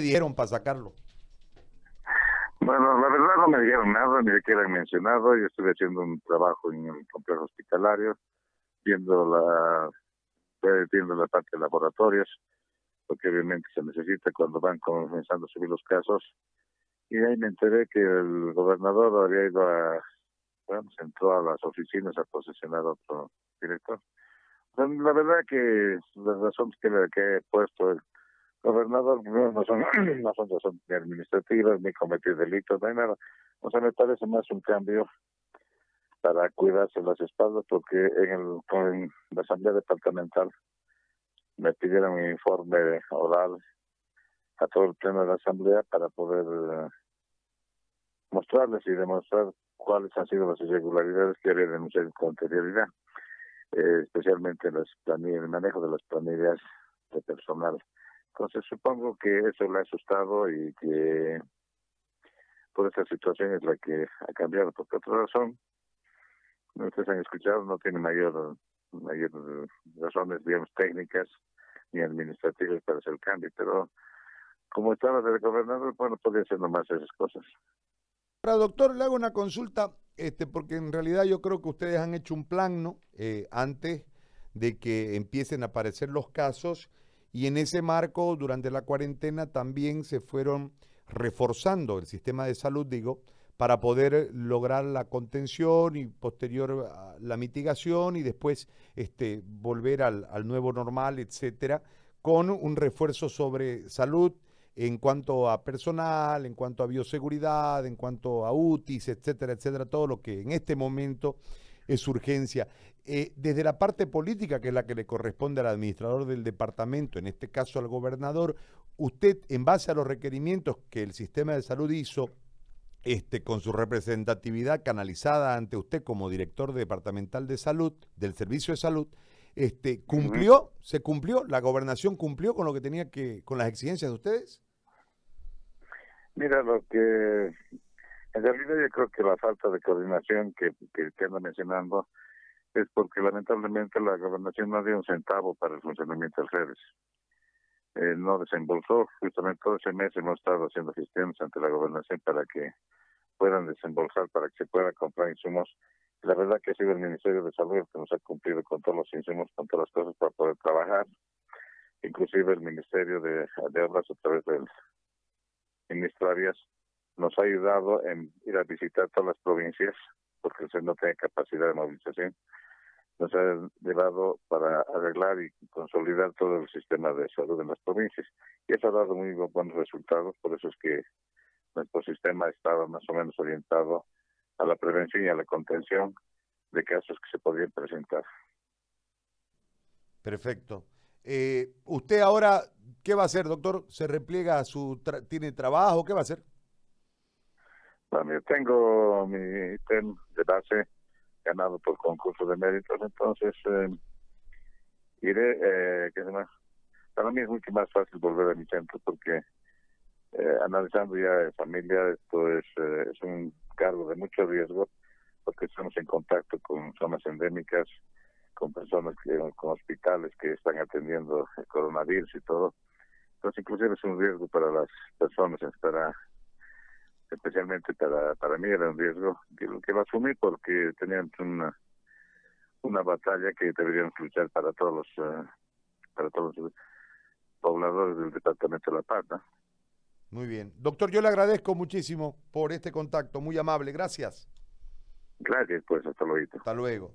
dijeron para sacarlo? Bueno, la verdad no me dijeron nada, ni siquiera han mencionado. Yo estuve haciendo un trabajo en el complejo hospitalario, viendo la, viendo la parte de laboratorios, porque obviamente se necesita cuando van comenzando a subir los casos. Y ahí me enteré que el gobernador había ido a, bueno, entró a las oficinas a posesionar otro director. la verdad que las razones que, que he puesto gobernador no son, no son razones ni administrativas, ni cometer delitos, no hay nada. O sea, me parece más un cambio para cuidarse las espaldas, porque en, el, en la Asamblea Departamental me pidieron un informe oral a todo el pleno de la Asamblea para poder eh, mostrarles y demostrar cuáles han sido las irregularidades que había denunciado con anterioridad, eh, especialmente las el manejo de las planillas de personal. Entonces supongo que eso le ha asustado y que por esta situación es la que ha cambiado. Porque otra razón, ustedes han escuchado, no tiene mayor, mayor razones, digamos, técnicas ni administrativas para hacer el cambio, pero como estaba del gobernador, bueno, podría ser nomás esas cosas. Ahora, doctor, le hago una consulta, este, porque en realidad yo creo que ustedes han hecho un plan, ¿no? Eh, antes de que empiecen a aparecer los casos y en ese marco, durante la cuarentena, también se fueron reforzando el sistema de salud, digo, para poder lograr la contención y posterior la mitigación y después este, volver al, al nuevo normal, etcétera, con un refuerzo sobre salud en cuanto a personal, en cuanto a bioseguridad, en cuanto a UTIs, etcétera, etcétera, todo lo que en este momento es urgencia. Eh, desde la parte política, que es la que le corresponde al administrador del departamento, en este caso al gobernador, usted, en base a los requerimientos que el sistema de salud hizo, este, con su representatividad canalizada ante usted como director departamental de salud, del servicio de salud, este, ¿cumplió? ¿Se cumplió? ¿La gobernación cumplió con lo que tenía que, con las exigencias de ustedes? Mira, lo que en realidad yo creo que la falta de coordinación que, que, anda mencionando es porque lamentablemente la gobernación no dio un centavo para el funcionamiento del redes. Eh, no desembolsó, justamente todo ese mes hemos estado haciendo gestiones ante la gobernación para que puedan desembolsar, para que se pueda comprar insumos. La verdad que ha sido el Ministerio de Salud el que nos ha cumplido con todos los insumos, con todas las cosas para poder trabajar. Inclusive el Ministerio de, de Obras a través del ministro Arias nos ha ayudado en ir a visitar todas las provincias, porque usted no tiene capacidad de movilización. Nos ha llevado para arreglar y consolidar todo el sistema de salud en las provincias. Y eso ha dado muy buenos resultados, por eso es que nuestro sistema estaba más o menos orientado a la prevención y a la contención de casos que se podían presentar. Perfecto. Eh, ¿Usted ahora qué va a hacer, doctor? ¿Se repliega su... ¿Tiene trabajo? ¿Qué va a hacer? Bueno, tengo mi TEM de base ganado por concurso de méritos, entonces eh, iré, eh, ¿qué más? Para mí es mucho más fácil volver a mi centro porque eh, analizando ya de familia, esto es, eh, es un cargo de mucho riesgo porque estamos en contacto con zonas endémicas, con personas, que, con hospitales que están atendiendo el coronavirus y todo. Entonces, inclusive es un riesgo para las personas, para especialmente para, para mí era un riesgo que lo que va a asumir porque tenían una una batalla que deberían luchar para todos los uh, para todos los pobladores del departamento de La Paz. Muy bien. Doctor, yo le agradezco muchísimo por este contacto, muy amable. Gracias. Gracias, pues, hasta luego. Hasta luego.